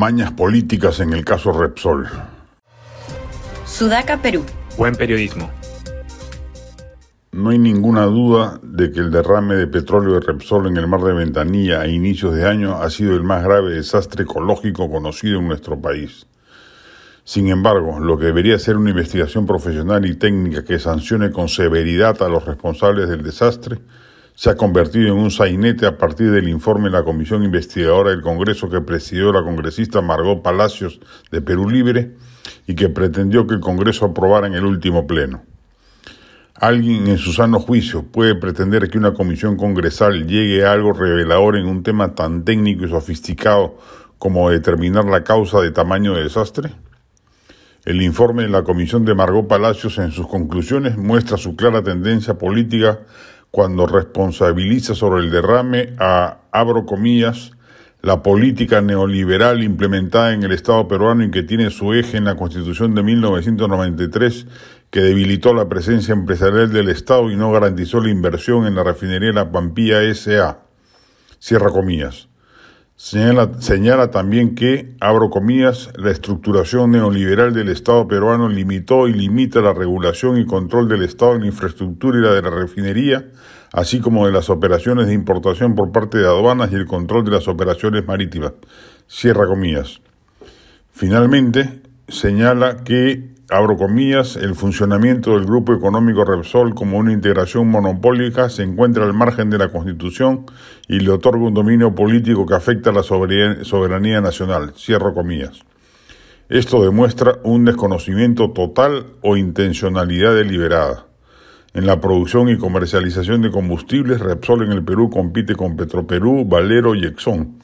Mañas políticas en el caso Repsol. Sudaca, Perú. Buen periodismo. No hay ninguna duda de que el derrame de petróleo de Repsol en el mar de Ventanilla a inicios de año ha sido el más grave desastre ecológico conocido en nuestro país. Sin embargo, lo que debería ser una investigación profesional y técnica que sancione con severidad a los responsables del desastre se ha convertido en un sainete a partir del informe de la Comisión Investigadora del Congreso que presidió la congresista Margot Palacios de Perú Libre y que pretendió que el Congreso aprobara en el último pleno. ¿Alguien en su sano juicio puede pretender que una comisión congresal llegue a algo revelador en un tema tan técnico y sofisticado como determinar la causa de tamaño de desastre? El informe de la comisión de Margot Palacios en sus conclusiones muestra su clara tendencia política cuando responsabiliza sobre el derrame a, abro comillas, la política neoliberal implementada en el Estado peruano y que tiene su eje en la Constitución de 1993, que debilitó la presencia empresarial del Estado y no garantizó la inversión en la refinería La Pampilla S.A. Cierra comillas. Señala, también que, abro comillas, la estructuración neoliberal del Estado peruano limitó y limita la regulación y control del Estado en la infraestructura y la de la refinería, así como de las operaciones de importación por parte de aduanas y el control de las operaciones marítimas. Cierra comillas. Finalmente, señala que abro comillas, el funcionamiento del Grupo Económico Repsol como una integración monopólica se encuentra al margen de la Constitución y le otorga un dominio político que afecta a la soberanía nacional. Cierro comillas. Esto demuestra un desconocimiento total o intencionalidad deliberada. En la producción y comercialización de combustibles, Repsol en el Perú compite con Petroperú, Valero y Exxon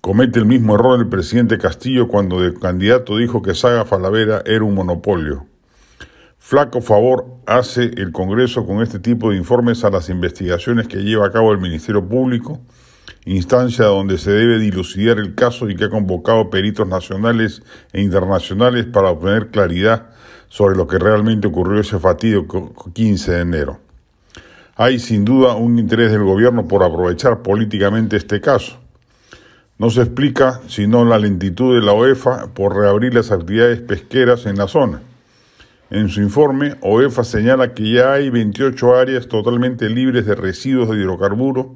Comete el mismo error el presidente Castillo cuando de candidato dijo que Saga Falavera era un monopolio. Flaco favor hace el Congreso con este tipo de informes a las investigaciones que lleva a cabo el Ministerio Público, instancia donde se debe dilucidar el caso y que ha convocado peritos nacionales e internacionales para obtener claridad sobre lo que realmente ocurrió ese fatídico 15 de enero. Hay sin duda un interés del gobierno por aprovechar políticamente este caso no se explica sino la lentitud de la OEFA por reabrir las actividades pesqueras en la zona. En su informe, OEFA señala que ya hay 28 áreas totalmente libres de residuos de hidrocarburos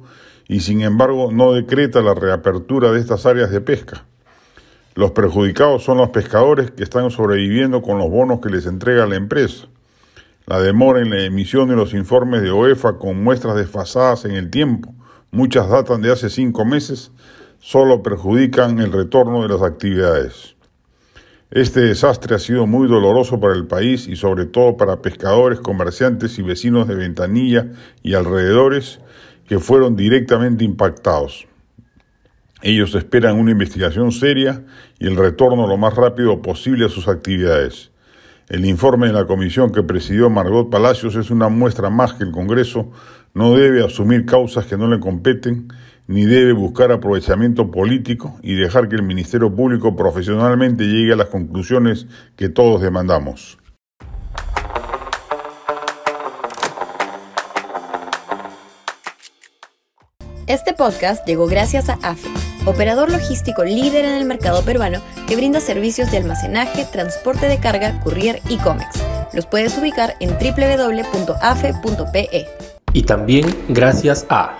y sin embargo no decreta la reapertura de estas áreas de pesca. Los perjudicados son los pescadores que están sobreviviendo con los bonos que les entrega la empresa. La demora en la emisión de los informes de OEFA con muestras desfasadas en el tiempo, muchas datan de hace cinco meses, solo perjudican el retorno de las actividades. Este desastre ha sido muy doloroso para el país y sobre todo para pescadores, comerciantes y vecinos de Ventanilla y alrededores que fueron directamente impactados. Ellos esperan una investigación seria y el retorno lo más rápido posible a sus actividades. El informe de la comisión que presidió Margot Palacios es una muestra más que el Congreso no debe asumir causas que no le competen ni debe buscar aprovechamiento político y dejar que el Ministerio Público profesionalmente llegue a las conclusiones que todos demandamos. Este podcast llegó gracias a AFE, operador logístico líder en el mercado peruano que brinda servicios de almacenaje, transporte de carga, courier y cómics. Los puedes ubicar en www.afe.pe. Y también gracias a